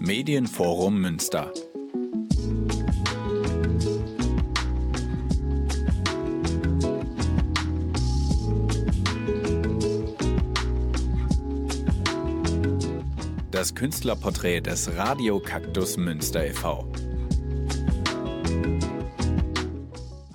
Medienforum Münster. Das Künstlerporträt des Radio Kaktus Münster e.V.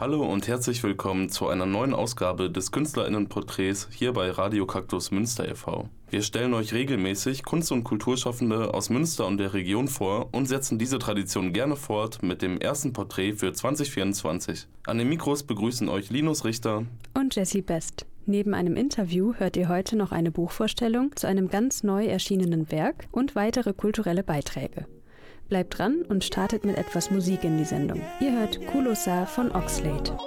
Hallo und herzlich willkommen zu einer neuen Ausgabe des Künstlerinnenporträts hier bei Radio Kaktus Münster e.V. Wir stellen euch regelmäßig Kunst- und Kulturschaffende aus Münster und der Region vor und setzen diese Tradition gerne fort mit dem ersten Porträt für 2024. An den Mikros begrüßen euch Linus Richter und Jessie Best. Neben einem Interview hört ihr heute noch eine Buchvorstellung zu einem ganz neu erschienenen Werk und weitere kulturelle Beiträge. Bleibt dran und startet mit etwas Musik in die Sendung. Ihr hört Kulosa von Oxlade.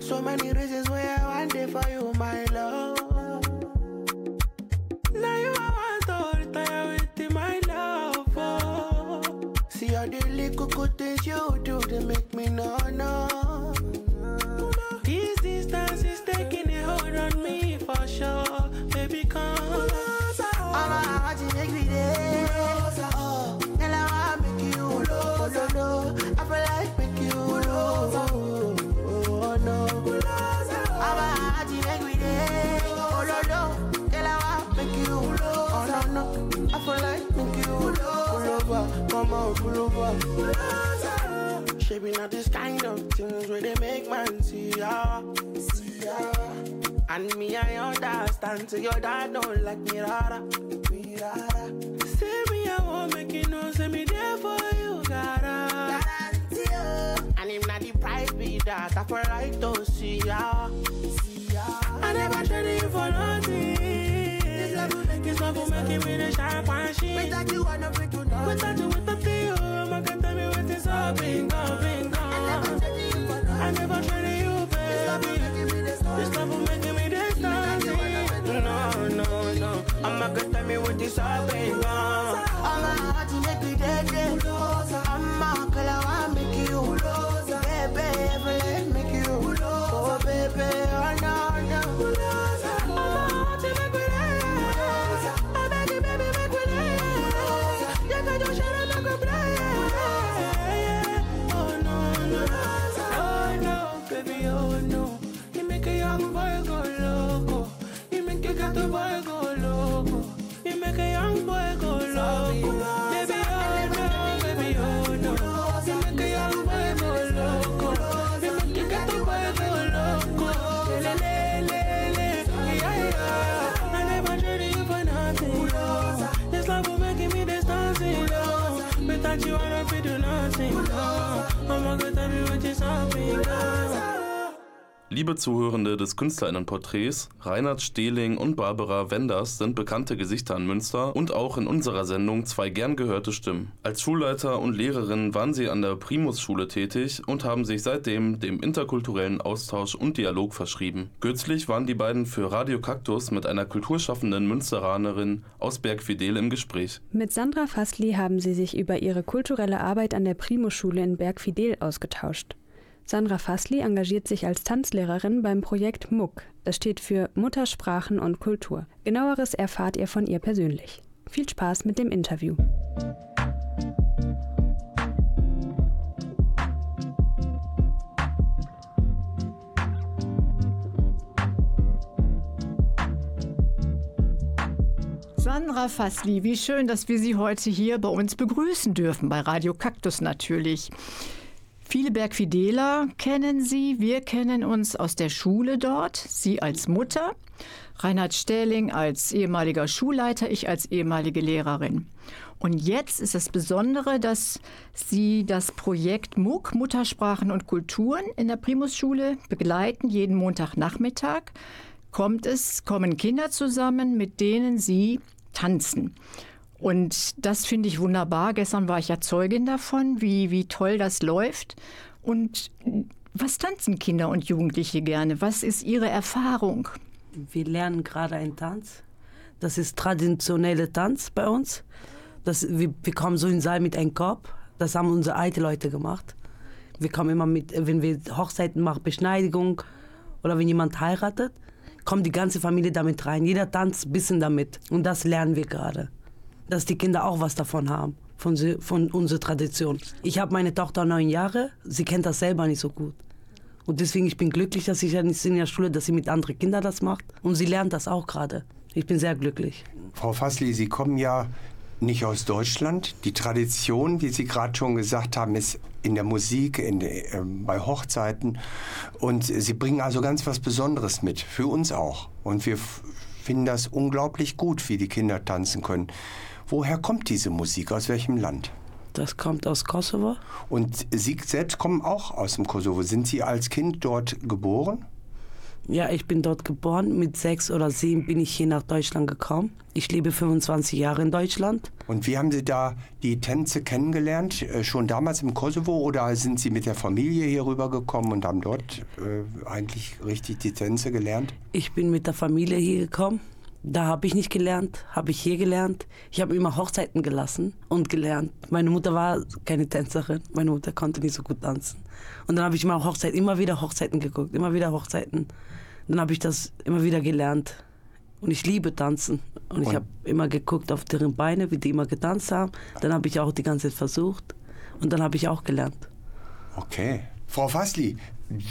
So many reasons why I want it for you, my love. Now you want to retire with my love. Oh. See all the little good things you do to make me know, no. Come on, pull over. Shaping out this kind of things where they make man see ya. See ya. And me, I understand. So your dad don't like me, rara. Me, rara. Say me, I won't make you know. Say me there for you, gotta. And if not the price be that, I feel like to see ya. See ya. I never traded you for nothing. This love will make, this love will make me the sharp and. Without you, I don't think you know. Without you, with the feel, tell me what is up, bingo, bingo. I never traded you, baby. This love will make me this nothing. No, no, no. I'ma tell me what is up, bingo. I'm a heart to make me dead, dead. I'm a girl, I make you. Baby, let make you. Oh, baby, oh, no, no. que te loco. Me vuelvo loco. Baby, oh no, baby, oh no. Me vuelvo loco. Dime que, que loco. Le, le, le, le. Yeah, yeah. I never you for nothing. This love will make me this dancing. Without you, I don't do nothing. No. I'ma tell you what you're. Liebe Zuhörende des Künstlerinnenporträts, Reinhard Stehling und Barbara Wenders sind bekannte Gesichter in Münster und auch in unserer Sendung zwei gern gehörte Stimmen. Als Schulleiter und Lehrerin waren sie an der Primus-Schule tätig und haben sich seitdem dem interkulturellen Austausch und Dialog verschrieben. Kürzlich waren die beiden für Radio Kaktus mit einer kulturschaffenden Münsteranerin aus Bergfidel im Gespräch. Mit Sandra Fassli haben sie sich über ihre kulturelle Arbeit an der Primus-Schule in Bergfidel ausgetauscht. Sandra Fassli engagiert sich als Tanzlehrerin beim Projekt MUK. Das steht für Muttersprachen und Kultur. Genaueres erfahrt ihr von ihr persönlich. Viel Spaß mit dem Interview. Sandra Fassli, wie schön, dass wir Sie heute hier bei uns begrüßen dürfen, bei Radio Kaktus natürlich. Viele Bergfideler kennen Sie. Wir kennen uns aus der Schule dort. Sie als Mutter, Reinhard Stähling als ehemaliger Schulleiter, ich als ehemalige Lehrerin. Und jetzt ist das Besondere, dass Sie das Projekt MUK, Muttersprachen und Kulturen, in der Primusschule begleiten. Jeden Montagnachmittag kommt es, kommen Kinder zusammen, mit denen Sie tanzen. Und das finde ich wunderbar. Gestern war ich ja Zeugin davon, wie, wie toll das läuft. Und was tanzen Kinder und Jugendliche gerne? Was ist ihre Erfahrung? Wir lernen gerade einen Tanz. Das ist traditioneller Tanz bei uns. Das, wir, wir kommen so in den Saal mit einem Korb. Das haben unsere alten Leute gemacht. Wir kommen immer mit, wenn wir Hochzeiten machen, Beschneidigung oder wenn jemand heiratet, kommt die ganze Familie damit rein. Jeder tanzt ein bisschen damit. Und das lernen wir gerade. Dass die Kinder auch was davon haben, von, von unserer Tradition. Ich habe meine Tochter neun Jahre, sie kennt das selber nicht so gut. Und deswegen ich bin glücklich, dass ich in der Schule, dass sie mit anderen Kindern das macht. Und sie lernt das auch gerade. Ich bin sehr glücklich. Frau Fassli, Sie kommen ja nicht aus Deutschland. Die Tradition, wie Sie gerade schon gesagt haben, ist in der Musik, in äh, bei Hochzeiten. Und Sie bringen also ganz was Besonderes mit, für uns auch. Und wir finden das unglaublich gut, wie die Kinder tanzen können. Woher kommt diese Musik? Aus welchem Land? Das kommt aus Kosovo. Und Sie selbst kommen auch aus dem Kosovo. Sind Sie als Kind dort geboren? Ja, ich bin dort geboren. Mit sechs oder sieben bin ich hier nach Deutschland gekommen. Ich lebe 25 Jahre in Deutschland. Und wie haben Sie da die Tänze kennengelernt? Äh, schon damals im Kosovo oder sind Sie mit der Familie hier rübergekommen und haben dort äh, eigentlich richtig die Tänze gelernt? Ich bin mit der Familie hier gekommen. Da habe ich nicht gelernt, habe ich hier gelernt. Ich habe immer Hochzeiten gelassen und gelernt. Meine Mutter war keine Tänzerin, meine Mutter konnte nicht so gut tanzen. Und dann habe ich immer Hochzeiten, immer wieder Hochzeiten geguckt, immer wieder Hochzeiten. Dann habe ich das immer wieder gelernt. Und ich liebe tanzen. Und ich habe immer geguckt auf deren Beine, wie die immer getanzt haben. Dann habe ich auch die ganze Zeit versucht. Und dann habe ich auch gelernt. Okay. Frau Fassli,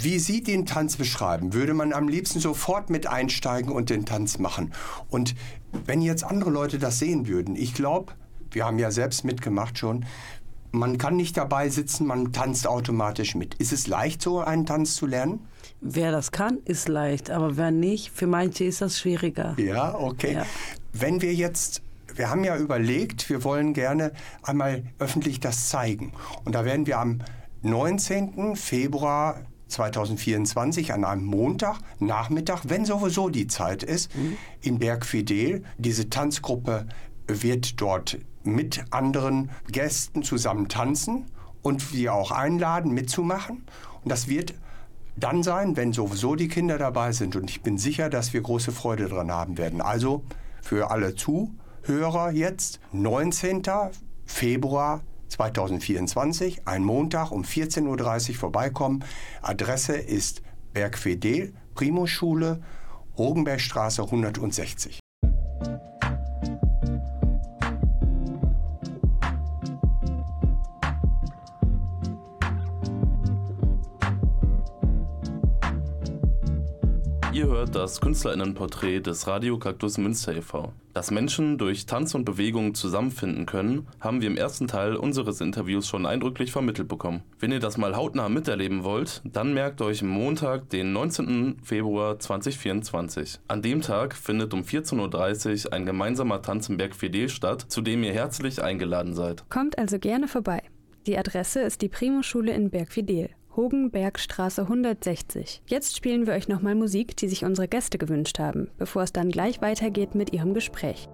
wie Sie den Tanz beschreiben, würde man am liebsten sofort mit einsteigen und den Tanz machen. Und wenn jetzt andere Leute das sehen würden, ich glaube, wir haben ja selbst mitgemacht schon, man kann nicht dabei sitzen, man tanzt automatisch mit. Ist es leicht, so einen Tanz zu lernen? Wer das kann, ist leicht, aber wer nicht, für manche ist das schwieriger. Ja, okay. Ja. Wenn wir jetzt wir haben ja überlegt, wir wollen gerne einmal öffentlich das zeigen. Und da werden wir am 19. Februar 2024 an einem Montag, Nachmittag, wenn sowieso die Zeit ist, mhm. in Bergfidel. Diese Tanzgruppe wird dort mit anderen Gästen zusammen tanzen und wir auch einladen, mitzumachen. Und das wird dann sein, wenn sowieso die Kinder dabei sind. Und ich bin sicher, dass wir große Freude daran haben werden. Also für alle Zuhörer jetzt 19. Februar 2024, ein Montag um 14.30 Uhr vorbeikommen. Adresse ist Bergfedel, Primusschule, Rogenbergstraße 160. Ihr hört das Künstlerinnenporträt des Radio Kaktus Münster e.V. Dass Menschen durch Tanz und Bewegung zusammenfinden können, haben wir im ersten Teil unseres Interviews schon eindrücklich vermittelt bekommen. Wenn ihr das mal hautnah miterleben wollt, dann merkt euch Montag, den 19. Februar 2024. An dem Tag findet um 14.30 Uhr ein gemeinsamer Tanz im Berg Fidel statt, zu dem ihr herzlich eingeladen seid. Kommt also gerne vorbei. Die Adresse ist die Primo-Schule in Berg Fidel. Hogenbergstraße 160. Jetzt spielen wir euch nochmal Musik, die sich unsere Gäste gewünscht haben, bevor es dann gleich weitergeht mit ihrem Gespräch.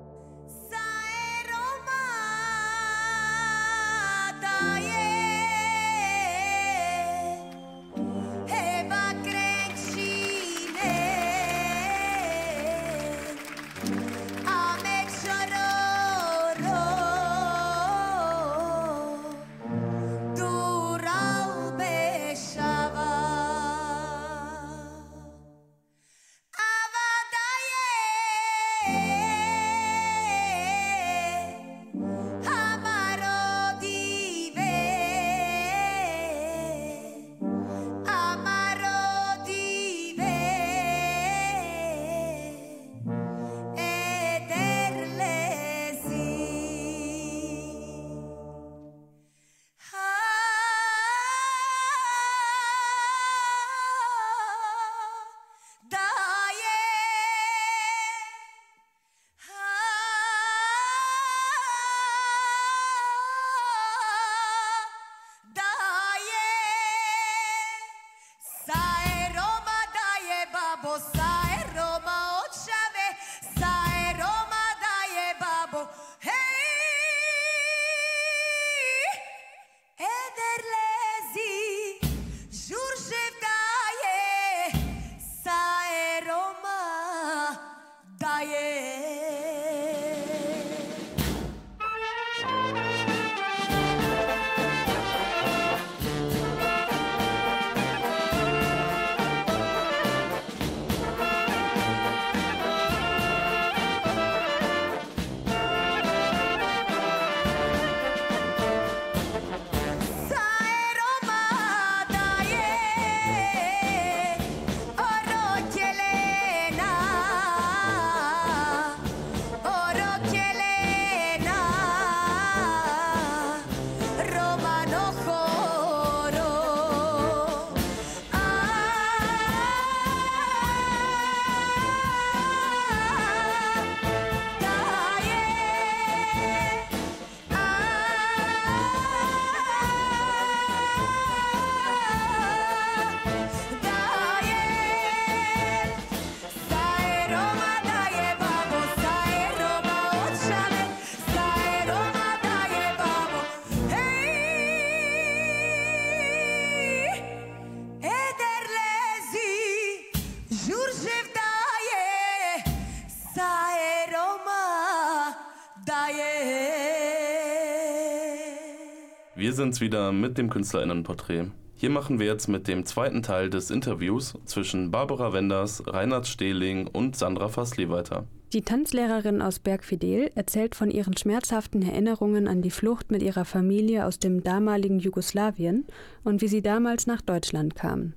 Wir sind's wieder mit dem KünstlerInnenporträt. Hier machen wir jetzt mit dem zweiten Teil des Interviews zwischen Barbara Wenders, Reinhard Stehling und Sandra Fassli weiter. Die Tanzlehrerin aus Bergfidel erzählt von ihren schmerzhaften Erinnerungen an die Flucht mit ihrer Familie aus dem damaligen Jugoslawien und wie sie damals nach Deutschland kamen.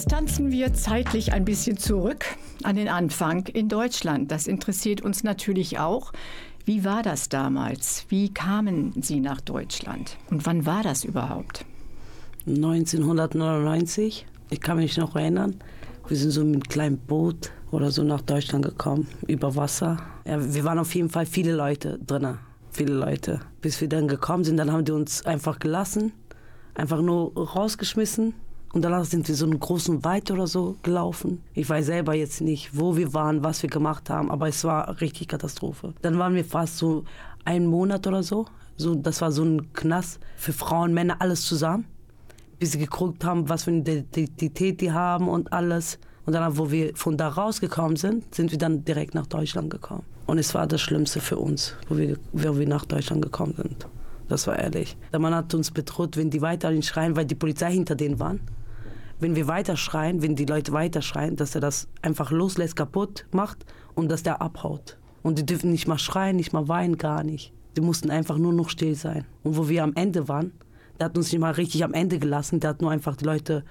Jetzt tanzen wir zeitlich ein bisschen zurück an den Anfang in Deutschland. Das interessiert uns natürlich auch. Wie war das damals? Wie kamen Sie nach Deutschland? Und wann war das überhaupt? 1999, ich kann mich noch erinnern, wir sind so mit einem kleinen Boot oder so nach Deutschland gekommen, über Wasser. Ja, wir waren auf jeden Fall viele Leute drin, viele Leute. Bis wir dann gekommen sind, dann haben die uns einfach gelassen, einfach nur rausgeschmissen und danach sind wir so einen großen Wald oder so gelaufen. Ich weiß selber jetzt nicht, wo wir waren, was wir gemacht haben, aber es war richtig Katastrophe. Dann waren wir fast so einen Monat oder so. so das war so ein Knast für Frauen, Männer, alles zusammen. Bis sie geguckt haben, was für eine Identität die haben und alles. Und dann, wo wir von da rausgekommen sind, sind wir dann direkt nach Deutschland gekommen. Und es war das Schlimmste für uns, wo wir, wo wir nach Deutschland gekommen sind. Das war ehrlich. Der Mann hat uns bedroht, wenn die weiterhin schreien, weil die Polizei hinter denen waren wenn wir weiter schreien, wenn die Leute weiter schreien, dass er das einfach loslässt, kaputt macht und dass der abhaut. Und die dürfen nicht mal schreien, nicht mal weinen, gar nicht. Die mussten einfach nur noch still sein. Und wo wir am Ende waren, der hat uns nicht mal richtig am Ende gelassen, der hat nur einfach die Leute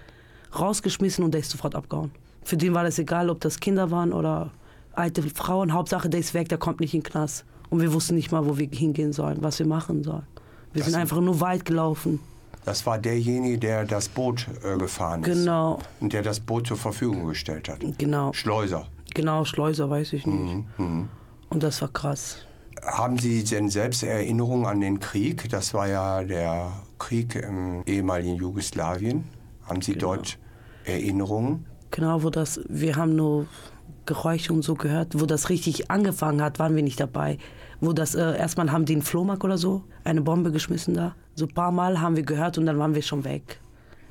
rausgeschmissen und der ist sofort abgehauen. Für den war das egal, ob das Kinder waren oder alte Frauen. Hauptsache, der ist weg, der kommt nicht in den Knast. Und wir wussten nicht mal, wo wir hingehen sollen, was wir machen sollen. Wir das sind einfach nur weit gelaufen. Das war derjenige, der das Boot äh, gefahren ist. Genau. Und der das Boot zur Verfügung gestellt hat. Genau. Schleuser. Genau, Schleuser, weiß ich nicht. Mhm. Mhm. Und das war krass. Haben Sie denn selbst Erinnerungen an den Krieg? Das war ja der Krieg im ehemaligen Jugoslawien. Haben Sie genau. dort Erinnerungen? Genau, wo das, wir haben nur Geräusche und so gehört. Wo das richtig angefangen hat, waren wir nicht dabei. Wo das, äh, erstmal haben die einen Flohmarkt oder so, eine Bombe geschmissen da. So ein paar Mal haben wir gehört und dann waren wir schon weg.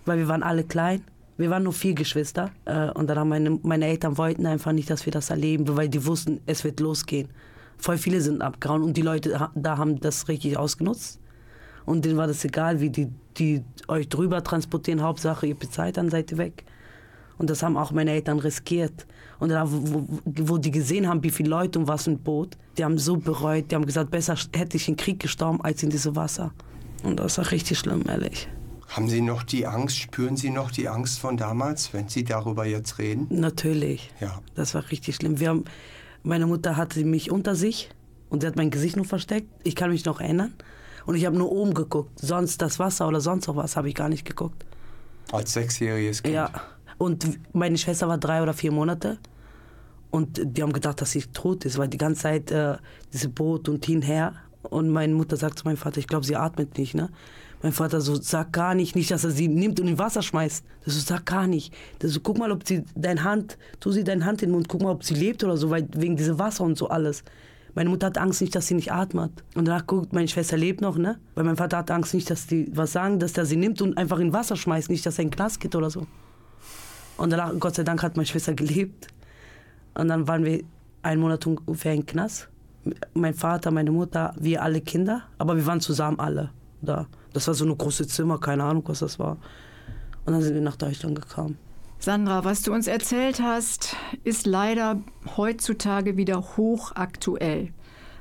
Weil wir waren alle klein. Wir waren nur vier Geschwister. Äh, und dann haben meine, meine Eltern wollten einfach nicht, dass wir das erleben, weil die wussten, es wird losgehen. Voll viele sind abgehauen und die Leute da haben das richtig ausgenutzt. Und denen war das egal, wie die, die euch drüber transportieren. Hauptsache, ihr bezahlt, dann seid ihr weg. Und das haben auch meine Eltern riskiert. Und dann, wo, wo die gesehen haben, wie viele Leute und was ein Boot, die haben so bereut. Die haben gesagt, besser hätte ich in Krieg gestorben als in diesem Wasser. Und das war richtig schlimm, ehrlich. Haben Sie noch die Angst, spüren Sie noch die Angst von damals, wenn Sie darüber jetzt reden? Natürlich. Ja. Das war richtig schlimm. Wir haben, meine Mutter hatte mich unter sich und sie hat mein Gesicht nur versteckt. Ich kann mich noch erinnern. Und ich habe nur oben geguckt. Sonst das Wasser oder sonst noch was habe ich gar nicht geguckt. Als sechsjähriges Kind? Ja. Und meine Schwester war drei oder vier Monate. Und die haben gedacht, dass sie tot ist, weil die ganze Zeit äh, dieses Boot und hinher und meine Mutter sagt zu meinem Vater, ich glaube, sie atmet nicht, ne? Mein Vater so, sag gar nicht, nicht, dass er sie nimmt und in Wasser schmeißt. Das so, sag gar nicht. Das so, guck mal, ob sie deine Hand, tu sie deine Hand in den Mund, guck mal, ob sie lebt oder so, weil wegen diesem Wasser und so alles. Meine Mutter hat Angst nicht, dass sie nicht atmet. Und danach guckt, meine Schwester lebt noch, ne? Weil mein Vater hat Angst nicht, dass die was sagen, dass der sie nimmt und einfach in Wasser schmeißt, nicht, dass er in den Knast geht oder so. Und danach, Gott sei Dank, hat meine Schwester gelebt. Und dann waren wir einen Monat ungefähr in Knast mein Vater, meine Mutter, wir alle Kinder, aber wir waren zusammen alle da. Das war so eine große Zimmer, keine Ahnung, was das war. Und dann sind wir nach Deutschland gekommen. Sandra, was du uns erzählt hast, ist leider heutzutage wieder hochaktuell.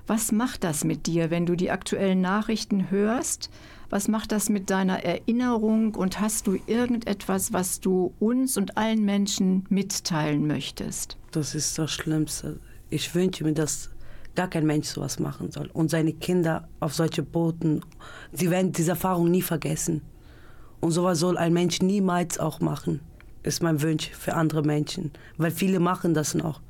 Was macht das mit dir, wenn du die aktuellen Nachrichten hörst? Was macht das mit deiner Erinnerung und hast du irgendetwas, was du uns und allen Menschen mitteilen möchtest? Das ist das Schlimmste. Ich wünsche mir, dass gar kein Mensch sowas machen soll. Und seine Kinder auf solche Booten, sie werden diese Erfahrung nie vergessen. Und sowas soll ein Mensch niemals auch machen. Ist mein Wunsch für andere Menschen. Weil viele machen das noch.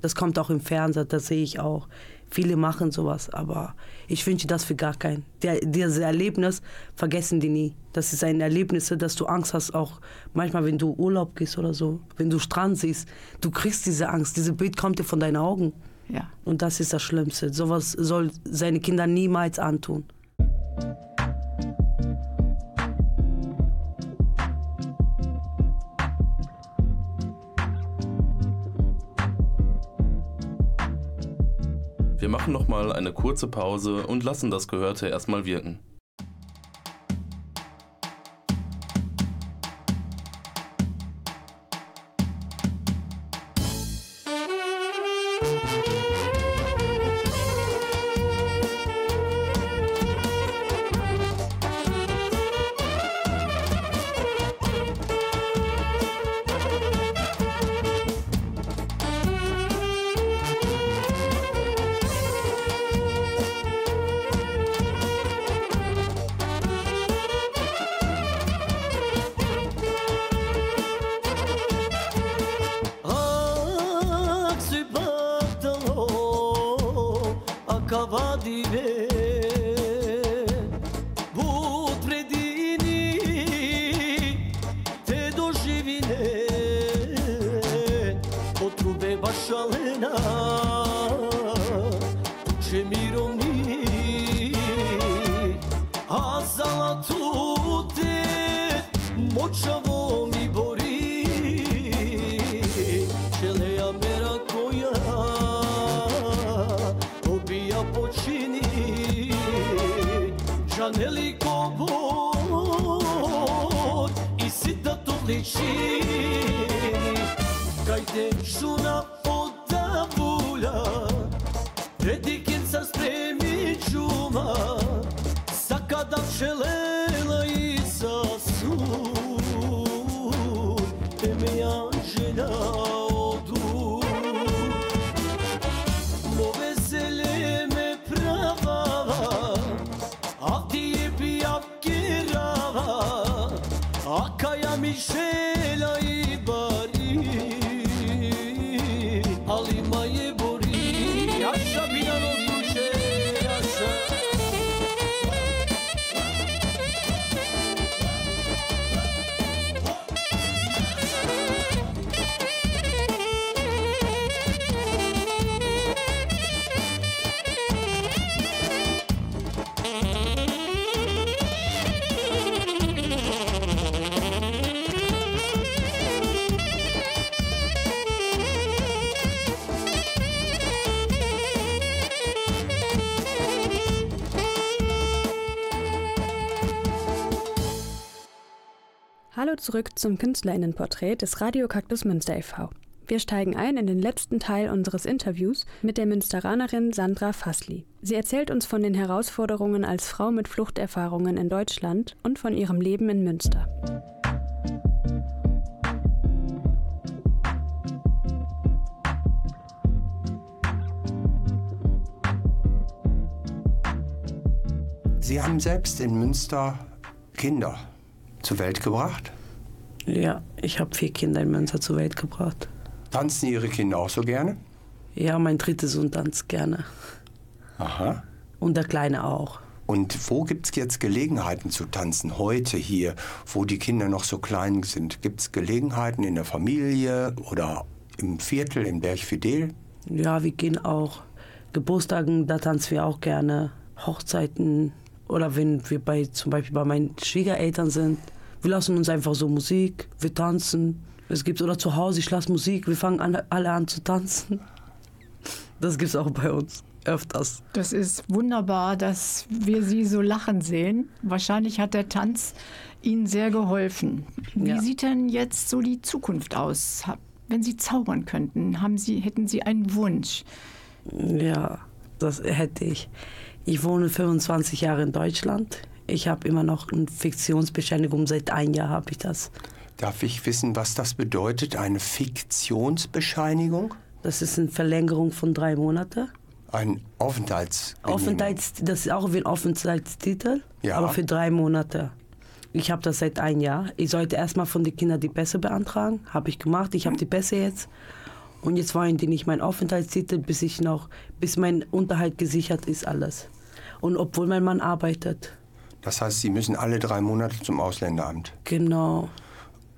Das kommt auch im Fernsehen, das sehe ich auch. Viele machen sowas, aber ich wünsche das für gar keinen. Der, dieses Erlebnis vergessen die nie. Das ist ein Erlebnis, dass du Angst hast, auch manchmal, wenn du Urlaub gehst oder so, wenn du Strand siehst, du kriegst diese Angst. Dieses Bild kommt dir von deinen Augen. Ja. Und das ist das Schlimmste. Sowas soll seine Kinder niemals antun. Machen nochmal eine kurze Pause und lassen das Gehörte erstmal wirken. Zurück zum Künstlerinnenporträt des Radio Kaktus Münster e.V. Wir steigen ein in den letzten Teil unseres Interviews mit der Münsteranerin Sandra Fassli. Sie erzählt uns von den Herausforderungen als Frau mit Fluchterfahrungen in Deutschland und von ihrem Leben in Münster. Sie haben selbst in Münster Kinder zur Welt gebracht? Ja, ich habe vier Kinder in Münster zur Welt gebracht. Tanzen Ihre Kinder auch so gerne? Ja, mein dritter Sohn tanzt gerne. Aha. Und der Kleine auch. Und wo gibt es jetzt Gelegenheiten zu tanzen? Heute hier, wo die Kinder noch so klein sind. Gibt es Gelegenheiten in der Familie oder im Viertel in Bergfidel? Ja, wir gehen auch Geburtstagen, da tanzen wir auch gerne. Hochzeiten oder wenn wir bei zum Beispiel bei meinen Schwiegereltern sind. Wir lassen uns einfach so Musik, wir tanzen. Es gibt oder zu Hause, ich lasse Musik, wir fangen an, alle an zu tanzen. Das gibt es auch bei uns öfters. Das ist wunderbar, dass wir Sie so lachen sehen. Wahrscheinlich hat der Tanz Ihnen sehr geholfen. Wie ja. sieht denn jetzt so die Zukunft aus? Wenn Sie zaubern könnten, haben Sie, hätten Sie einen Wunsch? Ja, das hätte ich. Ich wohne 25 Jahre in Deutschland. Ich habe immer noch eine Fiktionsbescheinigung. Seit einem Jahr habe ich das. Darf ich wissen, was das bedeutet, eine Fiktionsbescheinigung? Das ist eine Verlängerung von drei Monaten. Ein Aufenthalts. Aufenthalts das ist auch wie ein Aufenthaltstitel, ja. aber für drei Monate. Ich habe das seit einem Jahr. Ich sollte erstmal von den Kindern die Pässe beantragen. Habe ich gemacht. Ich habe die Pässe jetzt. Und jetzt wollen die nicht meinen Aufenthaltstitel, bis ich noch, bis mein Unterhalt gesichert ist, alles. Und obwohl mein Mann arbeitet. Das heißt, Sie müssen alle drei Monate zum Ausländeramt. Genau.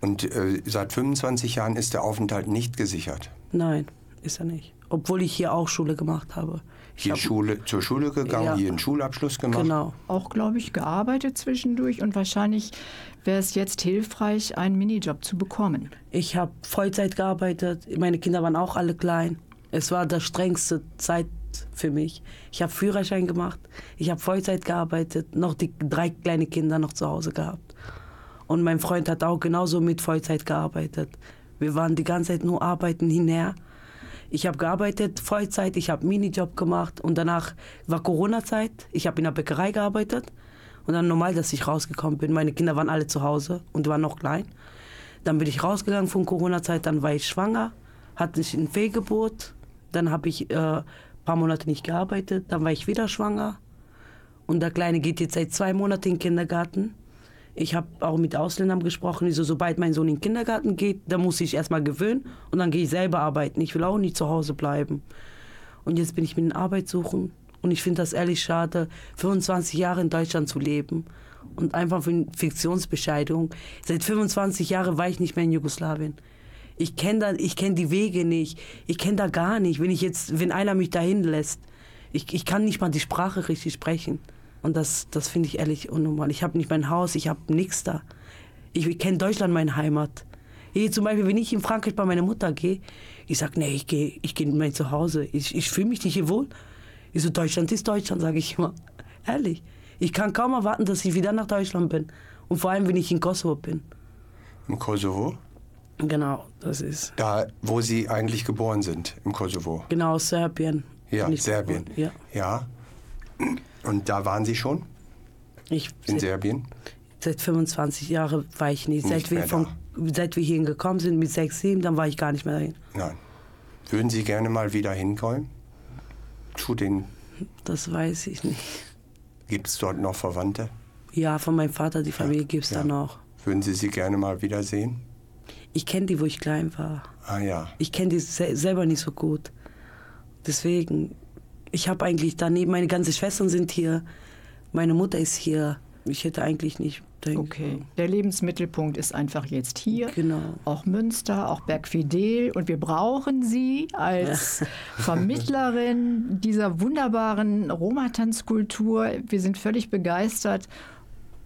Und äh, seit 25 Jahren ist der Aufenthalt nicht gesichert? Nein, ist er nicht. Obwohl ich hier auch Schule gemacht habe. Ich hier Schule, zur Schule gegangen, ja. hier einen Schulabschluss gemacht? Genau. Auch, glaube ich, gearbeitet zwischendurch und wahrscheinlich wäre es jetzt hilfreich, einen Minijob zu bekommen. Ich habe Vollzeit gearbeitet, meine Kinder waren auch alle klein. Es war die strengste Zeit für mich. Ich habe Führerschein gemacht, ich habe Vollzeit gearbeitet, noch die drei kleine Kinder noch zu Hause gehabt. Und mein Freund hat auch genauso mit Vollzeit gearbeitet. Wir waren die ganze Zeit nur arbeiten hinher. Ich habe gearbeitet, Vollzeit, ich habe Minijob gemacht und danach war Corona-Zeit. Ich habe in der Bäckerei gearbeitet und dann normal, dass ich rausgekommen bin. Meine Kinder waren alle zu Hause und waren noch klein. Dann bin ich rausgegangen von Corona-Zeit, dann war ich schwanger, hatte ich ein Fehlgeburt, dann habe ich äh, ein paar Monate nicht gearbeitet, dann war ich wieder schwanger und der Kleine geht jetzt seit zwei Monaten in den Kindergarten. Ich habe auch mit Ausländern gesprochen, die so, sobald mein Sohn in den Kindergarten geht, dann muss ich erstmal gewöhnen und dann gehe ich selber arbeiten. Ich will auch nicht zu Hause bleiben. Und jetzt bin ich mit Arbeit suchen und ich finde das ehrlich schade, 25 Jahre in Deutschland zu leben und einfach für eine Fiktionsbescheidung. Seit 25 Jahren war ich nicht mehr in Jugoslawien. Ich kenne kenn die Wege nicht. Ich kenne da gar nicht. Wenn ich jetzt, wenn einer mich dahin lässt, ich, ich kann nicht mal die Sprache richtig sprechen. Und das, das finde ich ehrlich unnormal. Ich habe nicht mein Haus, ich habe nichts da. Ich, ich kenne Deutschland, meine Heimat. Hier zum Beispiel, wenn ich in Frankreich bei meiner Mutter gehe, ich sage, nee, ich gehe ich geh in mein Zuhause. Ich, ich fühle mich nicht hier wohl. Ich so, Deutschland ist Deutschland, sage ich immer. Ehrlich. Ich kann kaum erwarten, dass ich wieder nach Deutschland bin. Und vor allem, wenn ich in Kosovo bin. Im Kosovo? Genau, das ist. Da, wo Sie eigentlich geboren sind, im Kosovo. Genau, Serbien. Ja, Serbien. Ja. ja. Und da waren Sie schon? Ich, in Serbien? Seit 25 Jahren war ich nicht. nicht seit, wir von, seit wir hierhin gekommen sind mit 6, 7, dann war ich gar nicht mehr dahin. Nein. Würden Sie gerne mal wieder hinkommen? Zu den. Das weiß ich nicht. Gibt es dort noch Verwandte? Ja, von meinem Vater, die Familie ja, gibt es ja. da noch. Würden Sie sie gerne mal wiedersehen? Ich kenne die, wo ich klein war. Ah ja. Ich kenne die se selber nicht so gut. Deswegen, ich habe eigentlich daneben, meine ganzen Schwestern sind hier, meine Mutter ist hier. Ich hätte eigentlich nicht. Denke. Okay, der Lebensmittelpunkt ist einfach jetzt hier. Genau. Auch Münster, auch Bergfidel. Und wir brauchen Sie als ja. Vermittlerin dieser wunderbaren Roma-Tanzkultur. Wir sind völlig begeistert.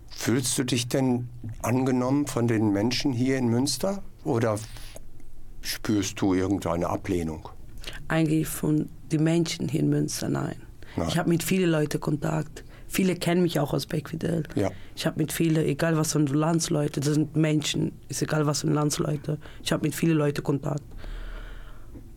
Fühlst du dich denn angenommen von den Menschen hier in Münster oder spürst du irgendeine Ablehnung? Eigentlich von den Menschen hier in Münster, nein. nein. Ich habe mit vielen Leuten Kontakt. Viele kennen mich auch aus Beckfidel. Ja. Ich habe mit vielen, egal was für Landsleute, das sind Menschen, ist egal was für Landsleute. Ich habe mit vielen Leuten Kontakt.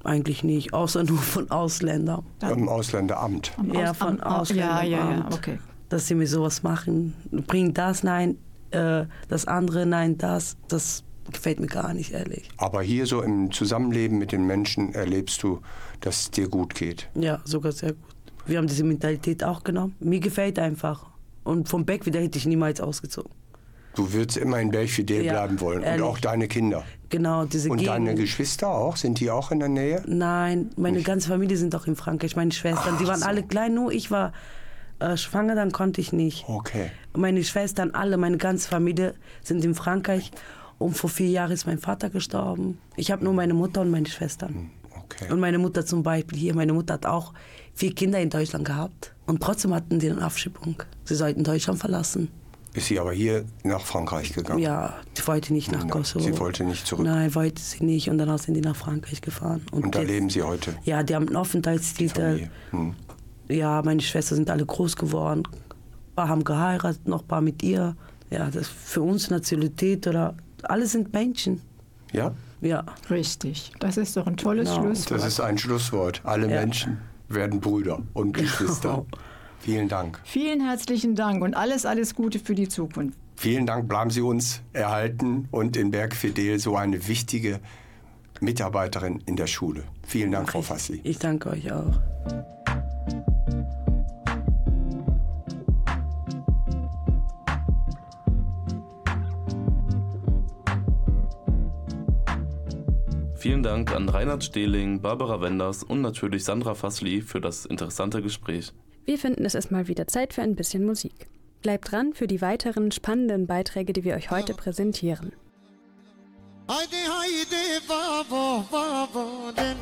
Eigentlich nicht, außer nur von Ausländern. Im Ausländeramt. Ja, von Ausländeramt. Ja, ja, ja, okay. Dass sie mir sowas machen. Bring das, nein, äh, das andere, nein, das. Das gefällt mir gar nicht, ehrlich. Aber hier so im Zusammenleben mit den Menschen erlebst du, dass es dir gut geht. Ja, sogar sehr gut. Wir haben diese Mentalität auch genommen. Mir gefällt einfach. Und vom Beck wieder hätte ich niemals ausgezogen. Du würdest immer in Belfidel ja, bleiben wollen ehrlich. und auch deine Kinder. Genau, diese Und Gegend. deine Geschwister auch? Sind die auch in der Nähe? Nein, meine Nicht. ganze Familie sind auch in Frankreich. Meine Schwestern, Ach, die waren so. alle klein, nur ich war äh, schwanger, dann konnte ich nicht. Okay. Meine Schwestern, alle, meine ganze Familie sind in Frankreich. Und vor vier Jahren ist mein Vater gestorben. Ich habe nur meine Mutter und meine Schwestern. Hm, okay. Und meine Mutter zum Beispiel hier. Meine Mutter hat auch vier Kinder in Deutschland gehabt und trotzdem hatten die eine Abschiebung. Sie sollten Deutschland verlassen. Ist sie aber hier nach Frankreich gegangen? Ja, sie wollte nicht nach Nein, Kosovo. Sie wollte nicht zurück? Nein, wollte sie nicht. Und danach sind die nach Frankreich gefahren. Und, und da jetzt, leben sie heute? Ja, die haben einen Aufenthaltstitel. Hm. Ja, meine Schwestern sind alle groß geworden. Ein paar haben geheiratet, noch ein paar mit ihr. Ja, das für uns Nationalität oder alle sind Menschen. Ja? Ja. Richtig. Das ist doch ein tolles genau. Schlusswort. Das ist ein Schlusswort. Alle ja. Menschen werden Brüder und Geschwister. Vielen Dank. Vielen herzlichen Dank und alles, alles Gute für die Zukunft. Vielen Dank, bleiben Sie uns erhalten und in Bergfidel so eine wichtige Mitarbeiterin in der Schule. Vielen Dank, Frau Fassli. Ich danke euch auch. Vielen Dank an Reinhard Stehling, Barbara Wenders und natürlich Sandra Fassli für das interessante Gespräch. Wir finden, es ist mal wieder Zeit für ein bisschen Musik. Bleibt dran für die weiteren spannenden Beiträge, die wir euch heute präsentieren. Heide, heide, babo, babo, den,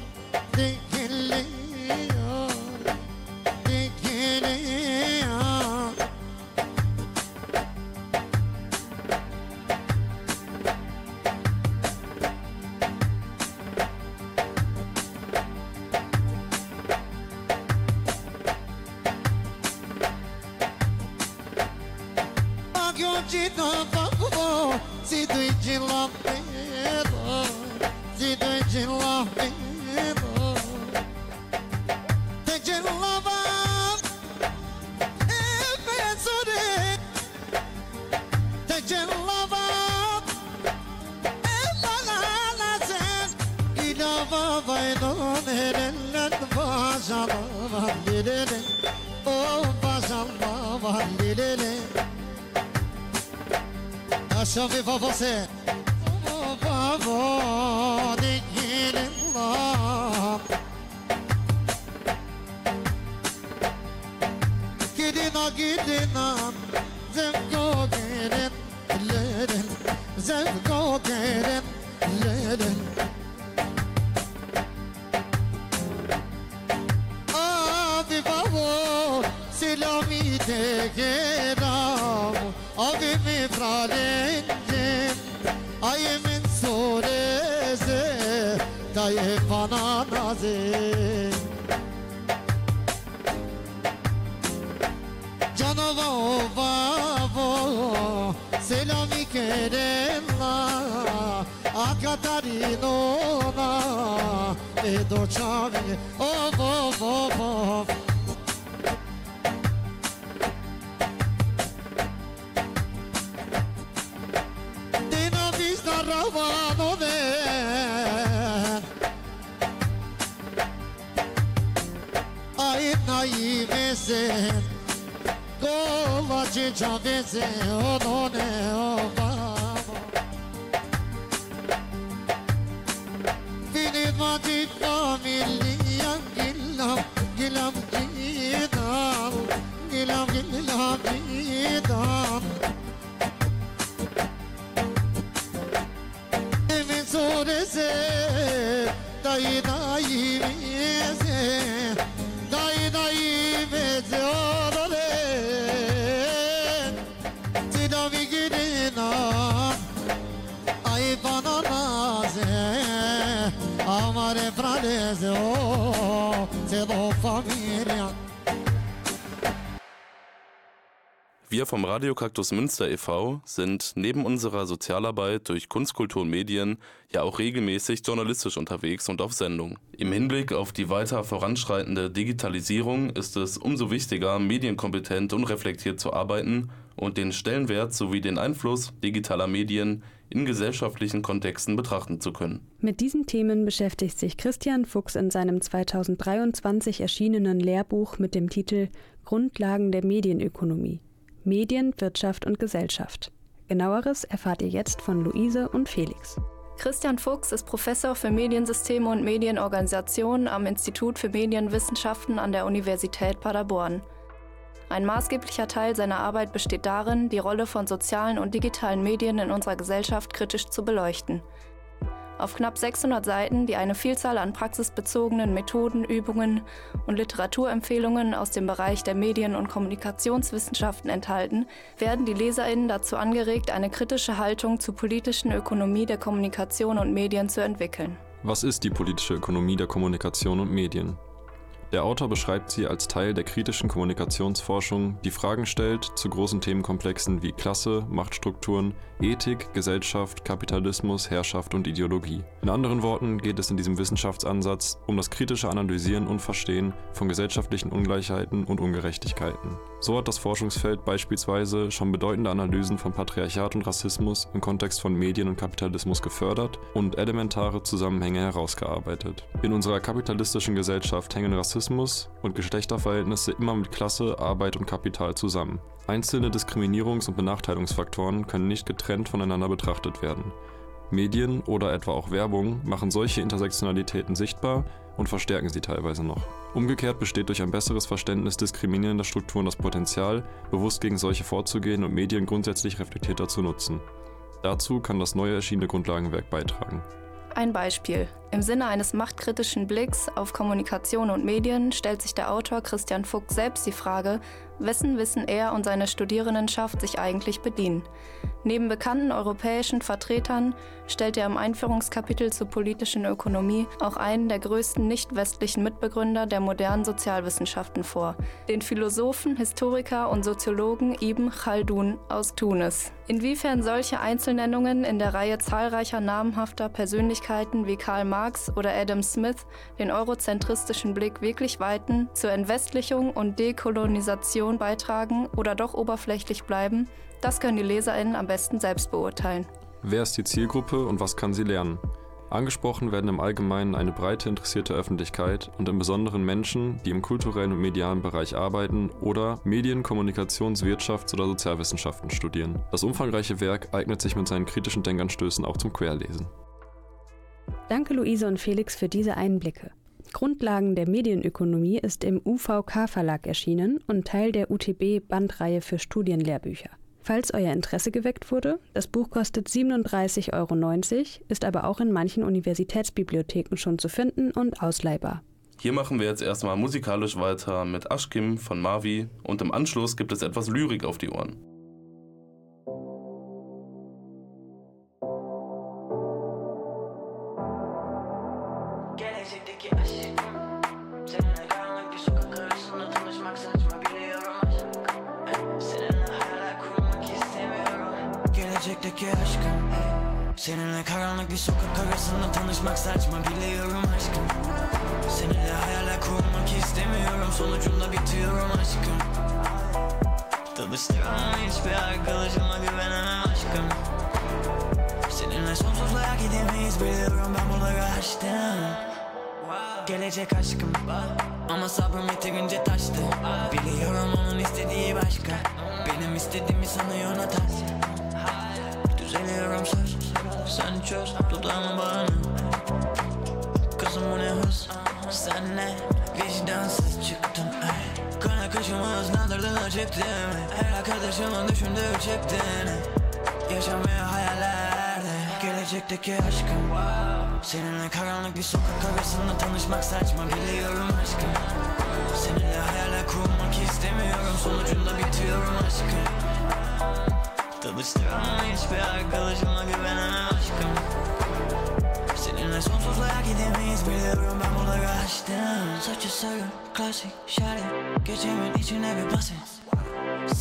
Şafi babası. Baba değilim lan Gidin ha gidin ha Zevko gelin Lerin Zevko gelin Lerin Abi babo Selami de gelam Abi mi fralim ayıp ana nazim Canova ova Selami keremna A Katarinona E doçami Ov ov ov ov Dino vista ravano ve ای بزر گولا چه جا بزر او دونه او بابا بینید ما دی فامیلیم گلم گلم گیدم گلم گلم گیدم Emin sorese dayı dayı Wir vom Radio Kaktus Münster e.V. sind neben unserer Sozialarbeit durch Kunst, Kultur und Medien ja auch regelmäßig journalistisch unterwegs und auf Sendung. Im Hinblick auf die weiter voranschreitende Digitalisierung ist es umso wichtiger, medienkompetent und reflektiert zu arbeiten und den Stellenwert sowie den Einfluss digitaler Medien in gesellschaftlichen Kontexten betrachten zu können. Mit diesen Themen beschäftigt sich Christian Fuchs in seinem 2023 erschienenen Lehrbuch mit dem Titel Grundlagen der Medienökonomie. Medien, Wirtschaft und Gesellschaft. Genaueres erfahrt ihr jetzt von Luise und Felix. Christian Fuchs ist Professor für Mediensysteme und Medienorganisation am Institut für Medienwissenschaften an der Universität Paderborn. Ein maßgeblicher Teil seiner Arbeit besteht darin, die Rolle von sozialen und digitalen Medien in unserer Gesellschaft kritisch zu beleuchten. Auf knapp 600 Seiten, die eine Vielzahl an praxisbezogenen Methoden, Übungen und Literaturempfehlungen aus dem Bereich der Medien- und Kommunikationswissenschaften enthalten, werden die LeserInnen dazu angeregt, eine kritische Haltung zur politischen Ökonomie der Kommunikation und Medien zu entwickeln. Was ist die politische Ökonomie der Kommunikation und Medien? Der Autor beschreibt sie als Teil der kritischen Kommunikationsforschung, die Fragen stellt zu großen Themenkomplexen wie Klasse, Machtstrukturen, Ethik, Gesellschaft, Kapitalismus, Herrschaft und Ideologie. In anderen Worten geht es in diesem Wissenschaftsansatz um das kritische Analysieren und Verstehen von gesellschaftlichen Ungleichheiten und Ungerechtigkeiten. So hat das Forschungsfeld beispielsweise schon bedeutende Analysen von Patriarchat und Rassismus im Kontext von Medien und Kapitalismus gefördert und elementare Zusammenhänge herausgearbeitet. In unserer kapitalistischen Gesellschaft hängen Rassismus und Geschlechterverhältnisse immer mit Klasse, Arbeit und Kapital zusammen. Einzelne Diskriminierungs- und Benachteiligungsfaktoren können nicht getrennt voneinander betrachtet werden. Medien oder etwa auch Werbung machen solche Intersektionalitäten sichtbar und verstärken sie teilweise noch. Umgekehrt besteht durch ein besseres Verständnis diskriminierender Strukturen das Potenzial, bewusst gegen solche vorzugehen und Medien grundsätzlich reflektierter zu nutzen. Dazu kann das neu erschienene Grundlagenwerk beitragen. Ein Beispiel. Im Sinne eines machtkritischen Blicks auf Kommunikation und Medien stellt sich der Autor Christian Fuchs selbst die Frage, wessen Wissen er und seine Studierendenschaft sich eigentlich bedienen. Neben bekannten europäischen Vertretern stellt er im Einführungskapitel zur politischen Ökonomie auch einen der größten nicht-westlichen Mitbegründer der modernen Sozialwissenschaften vor, den Philosophen, Historiker und Soziologen Ibn Khaldun aus Tunis. Inwiefern solche Einzelnennungen in der Reihe zahlreicher namhafter Persönlichkeiten wie Karl Marx oder Adam Smith den eurozentristischen Blick wirklich weiten, zur Entwestlichung und Dekolonisation beitragen oder doch oberflächlich bleiben, das können die LeserInnen am besten selbst beurteilen. Wer ist die Zielgruppe und was kann sie lernen? Angesprochen werden im Allgemeinen eine breite interessierte Öffentlichkeit und im Besonderen Menschen, die im kulturellen und medialen Bereich arbeiten oder Medien-, Kommunikations-, Wirtschafts- oder Sozialwissenschaften studieren. Das umfangreiche Werk eignet sich mit seinen kritischen Denkanstößen auch zum Querlesen. Danke Luise und Felix für diese Einblicke. Grundlagen der Medienökonomie ist im UVK Verlag erschienen und Teil der UTB Bandreihe für Studienlehrbücher. Falls euer Interesse geweckt wurde, das Buch kostet 37,90 Euro, ist aber auch in manchen Universitätsbibliotheken schon zu finden und ausleihbar. Hier machen wir jetzt erstmal musikalisch weiter mit Aschkim von Mavi und im Anschluss gibt es etwas Lyrik auf die Ohren. Bir sokak arasında tanışmak saçma biliyorum aşkım. Seninle hayaller kurmak istemiyorum Sonucunda bitiyorum aşkım. Tanıştıramam hiçbir arkadaşıma güvenemem aşkım. Seninle sonsuzluğa gidemeyiz biliyorum ben bunları aştım. Saçı sarı klasik şarkı Gecemin içine bir basit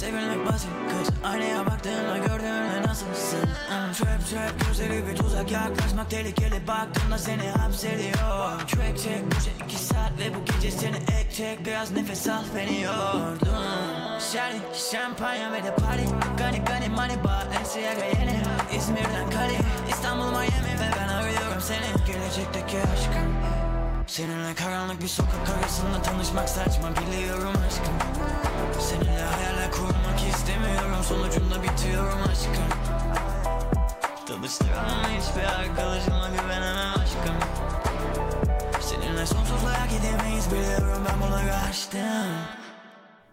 Sevilmek basit. Kız Aynaya baktığında gördüğünde nasılsın? Hmm, Trap trap gözleri bir tuzak. Yaklaşmak tehlikeli. Baktığında seni hapsediyor. Track check bu şey iki saat ve bu gece seni ek çek. Biraz nefes al beni yordun. Şarkı şampanya ve de party Gani gani money bar. Ensiyaga yeni. İzmir'den Kali. İstanbul Miami ve ben arıyorum seni. Gelecekteki aşkım Seninle karanlık bir sokak arasında tanışmak saçma biliyorum aşkım Seninle hayaller kurmak istemiyorum Sonucunda bitiyorum aşkım Tanıştıramam hiçbir arkadaşıma güvenemem aşkım Seninle sonsuzluğa gidemeyiz biliyorum ben bunları aştım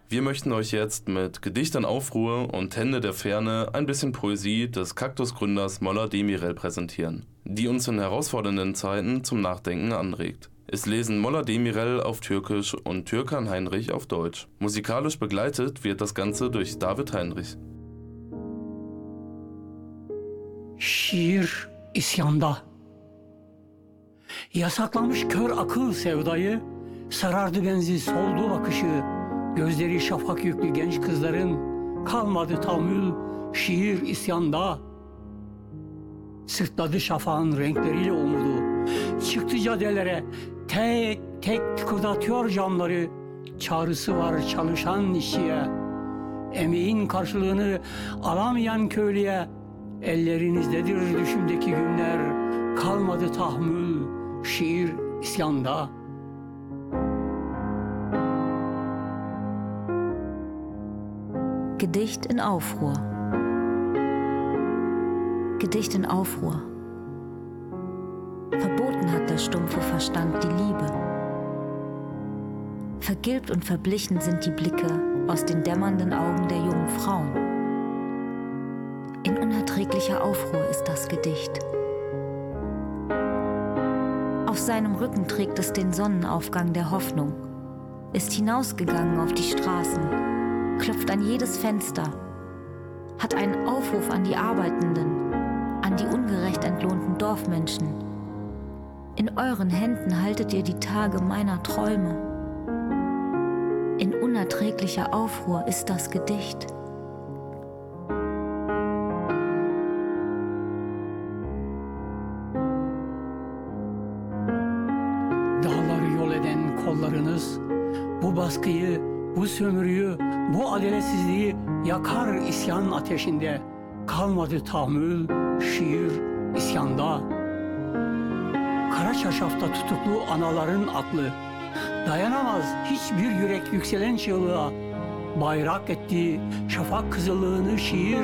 Wir möchten euch jetzt mit Gedicht in Aufruhr und Hände der Ferne ein bisschen Poesie des Kaktusgründers Molla Demirel präsentieren, die uns in herausfordernden Zeiten zum Nachdenken anregt. Es lesen Molla Demirel auf Türkisch und Türkan Heinrich auf Deutsch. Musikalisch begleitet wird das Ganze durch David Heinrich. Şiir isyanda. Yasaklamış kör akıl sevdayı, sarardı benzi soldu bakışı, gözleri şafak yüklü genç kızların, kalmadı tahammül, şiir isyanda. Sırtladı şafağın renkleriyle umudu, çıktı caddelere, tek tek tıkırdatıyor camları, çağrısı var çalışan işçiye. Emeğin karşılığını alamayan köylüye, Ellerinizdedir düşümdeki günler, kalmadı tahammül, şiir isyanda. Gedicht in Aufruhr. Gedicht in Aufruhr. Verboten hat der stumpfe Verstand die Liebe. Vergilbt und verblichen sind die Blicke aus den dämmernden Augen der jungen Frauen. In unerträglicher Aufruhr ist das Gedicht. Auf seinem Rücken trägt es den Sonnenaufgang der Hoffnung, ist hinausgegangen auf die Straßen, klopft an jedes Fenster, hat einen Aufruf an die Arbeitenden, an die ungerecht entlohnten Dorfmenschen. In euren Händen haltet ihr die Tage meiner Träume. In unerträglicher Aufruhr ist das Gedicht. Dağları yol eden kollarınız bu baskıyı, bu sömürüyü, bu adaletsizliği yakar isyan ateşinde. Kalmadı tahammül, şiir isyanda. Çarşafta tutuklu anaların aklı dayanamaz hiçbir yürek yükselen çığlığa. Bayrak etti şafak kızıllığını şiir,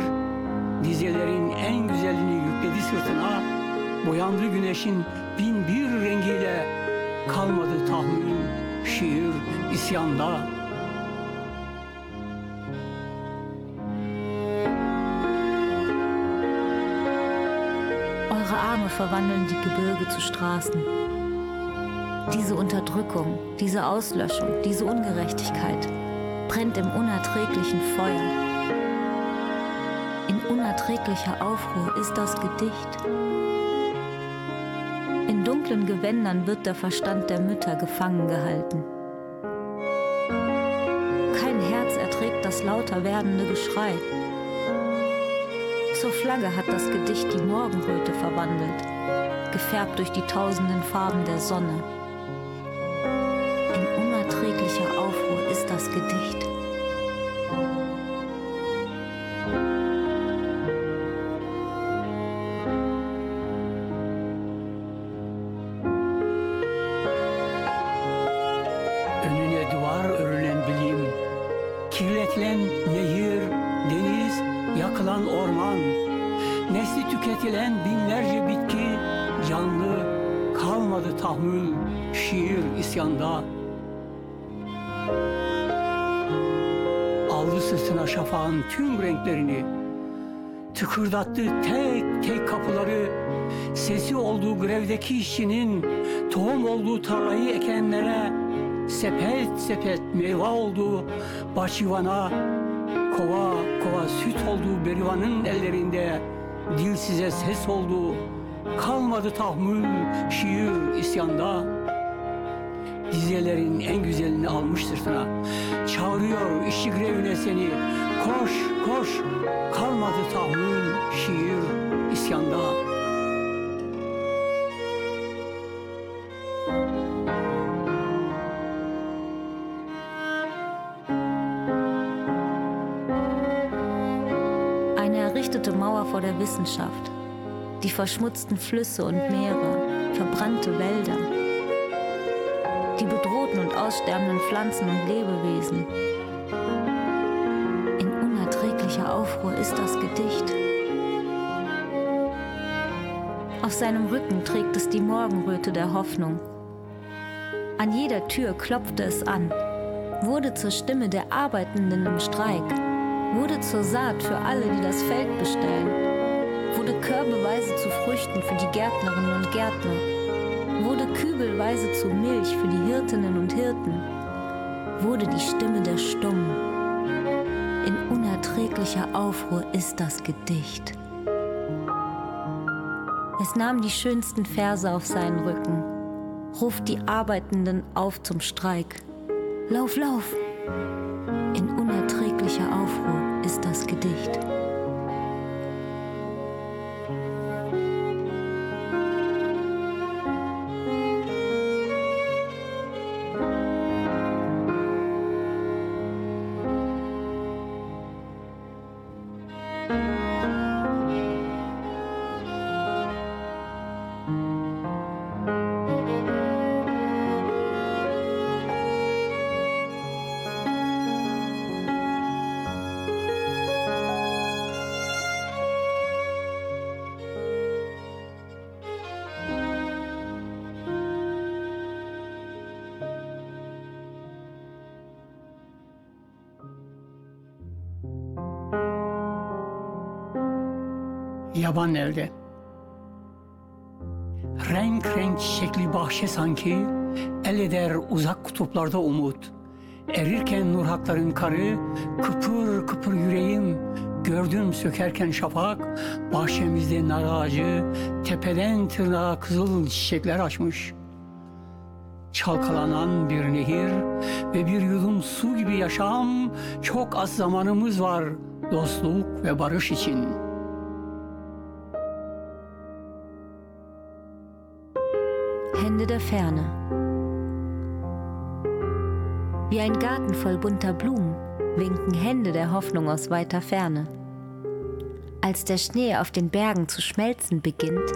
dizelerin en güzelini yükledi sırtına. Boyandı güneşin bin bir rengiyle kalmadı tahammül, şiir isyanda. Arme verwandeln die Gebirge zu Straßen. Diese Unterdrückung, diese Auslöschung, diese Ungerechtigkeit brennt im unerträglichen Feuer. In unerträglicher Aufruhr ist das Gedicht. In dunklen Gewändern wird der Verstand der Mütter gefangen gehalten. Kein Herz erträgt das lauter werdende Geschrei. Zur Flagge hat das Gedicht die Morgenröte verwandelt, gefärbt durch die tausenden Farben der Sonne. In unerträglicher Aufruhr ist das Gedicht. Tüm renklerini, tıkırdattı tek tek kapıları, sesi olduğu grevdeki işçinin, tohum olduğu tarlayı ekenlere, sepet sepet meyve olduğu bahçıvana, kova kova süt olduğu berivanın ellerinde, dil size ses oldu, kalmadı tahammül, şiir isyanda. Dizelerin en güzelini almış sırtına, çağırıyor işçi grevine seni, koş koş, kalmadı tahammül, şiir isyanda. Eine errichtete Mauer vor der Wissenschaft, die verschmutzten Flüsse und Meere, verbrannte Wälder, die bedrohten und aussterbenden Pflanzen und Lebewesen. Auf seinem Rücken trägt es die Morgenröte der Hoffnung. An jeder Tür klopfte es an, wurde zur Stimme der Arbeitenden im Streik, wurde zur Saat für alle, die das Feld bestellen, wurde körbeweise zu Früchten für die Gärtnerinnen und Gärtner, wurde kübelweise zu Milch für die Hirtinnen und Hirten, wurde die Stimme der Stummen. In unerträglicher Aufruhr ist das Gedicht. Es nahm die schönsten Verse auf seinen Rücken, ruft die Arbeitenden auf zum Streik. Lauf, lauf! In unerträglicher Aufruhr ist das Gedicht. Yaban elde. Renk renk çiçekli bahçe sanki el eder uzak kutuplarda umut. Erirken nur hakların karı, kıpır kıpır yüreğim. Gördüm sökerken şafak, bahçemizde nar ağacı, tepeden tırnağa kızıl çiçekler açmış. Çalkalanan bir nehir ve bir yudum su gibi yaşam, çok az zamanımız var dostluk ve barış için. Hände der Ferne. Wie ein Garten voll bunter Blumen winken Hände der Hoffnung aus weiter Ferne. Als der Schnee auf den Bergen zu schmelzen beginnt,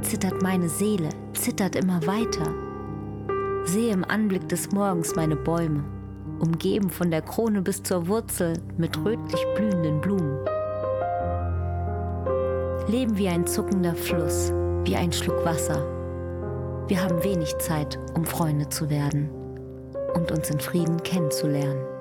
zittert meine Seele, zittert immer weiter. Sehe im Anblick des Morgens meine Bäume, umgeben von der Krone bis zur Wurzel mit rötlich blühenden Blumen. Leben wie ein zuckender Fluss, wie ein Schluck Wasser. Wir haben wenig Zeit, um Freunde zu werden und uns in Frieden kennenzulernen.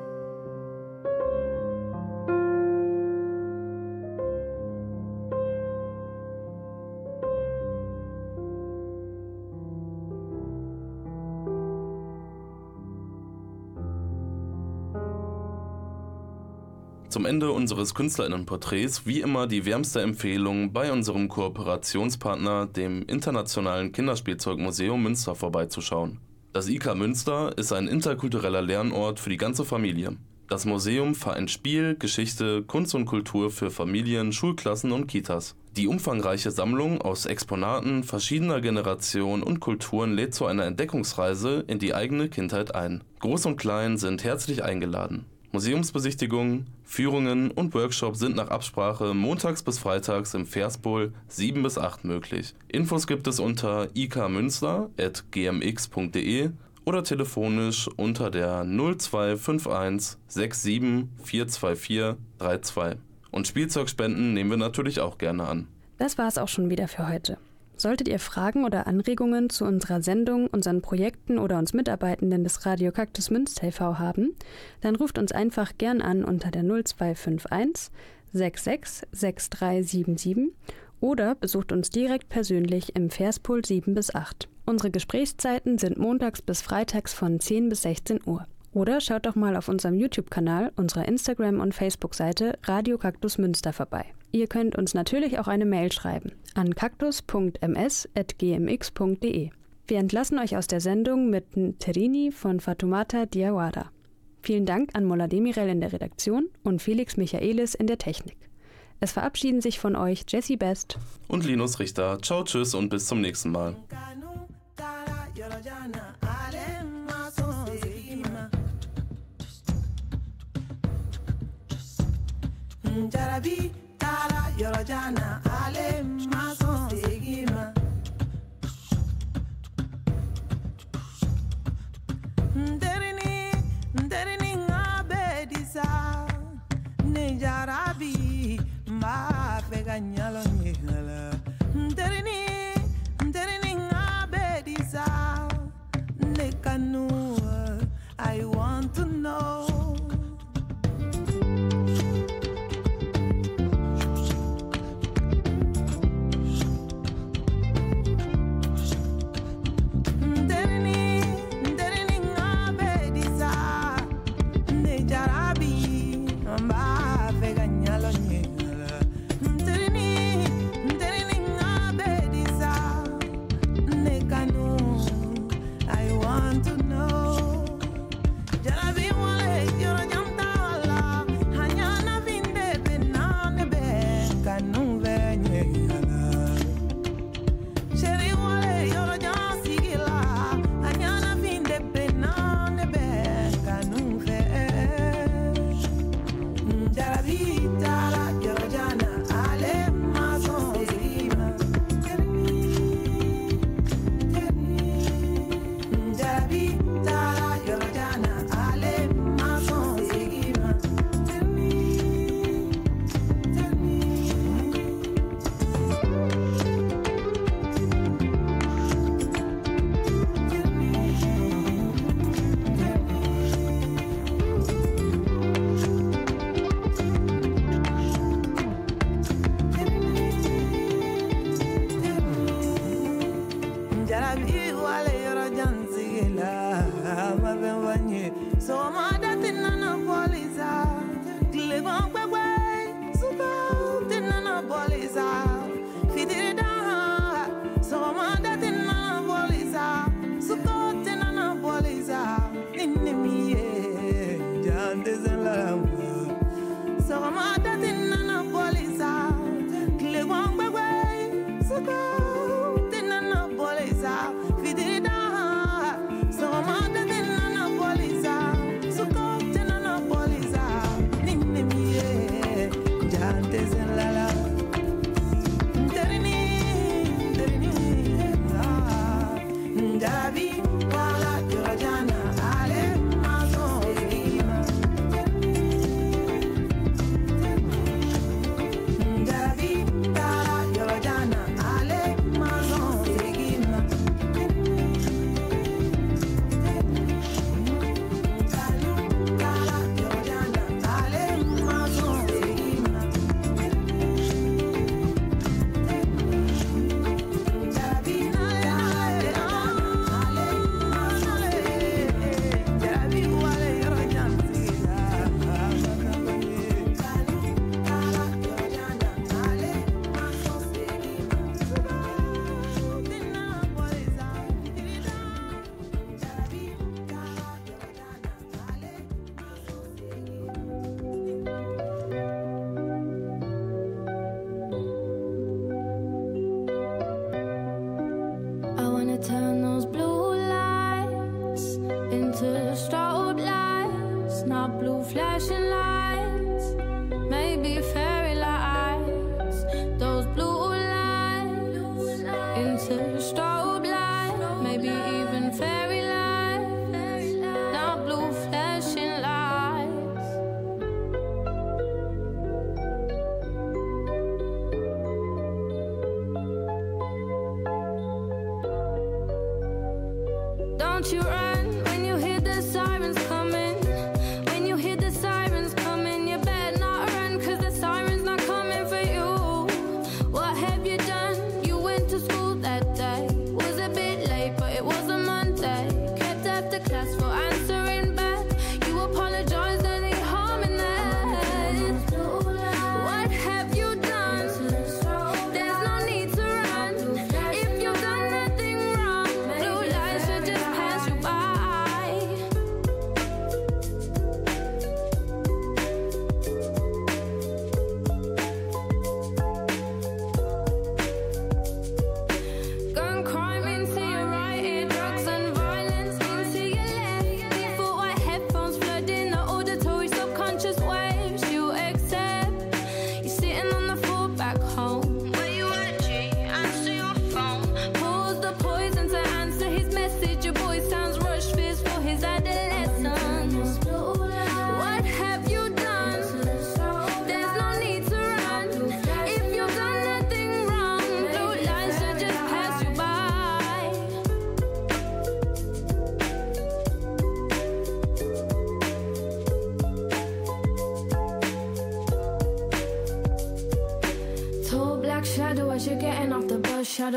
Zum Ende unseres Künstlerinnenporträts wie immer die wärmste Empfehlung, bei unserem Kooperationspartner, dem Internationalen Kinderspielzeugmuseum Münster, vorbeizuschauen. Das IK Münster ist ein interkultureller Lernort für die ganze Familie. Das Museum vereint Spiel, Geschichte, Kunst und Kultur für Familien, Schulklassen und Kitas. Die umfangreiche Sammlung aus Exponaten verschiedener Generationen und Kulturen lädt zu einer Entdeckungsreise in die eigene Kindheit ein. Groß und Klein sind herzlich eingeladen. Museumsbesichtigungen, Führungen und Workshops sind nach Absprache montags bis freitags im Verspol 7 bis 8 möglich. Infos gibt es unter ikmünster.gmx.de oder telefonisch unter der 0251 67 424 32. Und Spielzeugspenden nehmen wir natürlich auch gerne an. Das war es auch schon wieder für heute. Solltet ihr Fragen oder Anregungen zu unserer Sendung, unseren Projekten oder uns Mitarbeitenden des Radio Kaktus Münster e.V. haben, dann ruft uns einfach gern an unter der 0251 66 6377 oder besucht uns direkt persönlich im Verspol 7 bis 8. Unsere Gesprächszeiten sind montags bis freitags von 10 bis 16 Uhr. Oder schaut doch mal auf unserem YouTube-Kanal, unserer Instagram- und Facebook-Seite Radio Kaktus Münster vorbei. Ihr könnt uns natürlich auch eine Mail schreiben an kaktus.ms.gmx.de. Wir entlassen euch aus der Sendung mit Terini von Fatumata Diawara. Vielen Dank an Mola Demirel in der Redaktion und Felix Michaelis in der Technik. Es verabschieden sich von euch Jesse Best und Linus Richter. Ciao, tschüss und bis zum nächsten Mal. jarabi Tara Yorojana Ale Segima Nderini Nderini Ngabe Disa. Nejarabi Mbafe Ganyalo Nyala Nderini Nderini Ngabe Disa. Nekanua I want to know.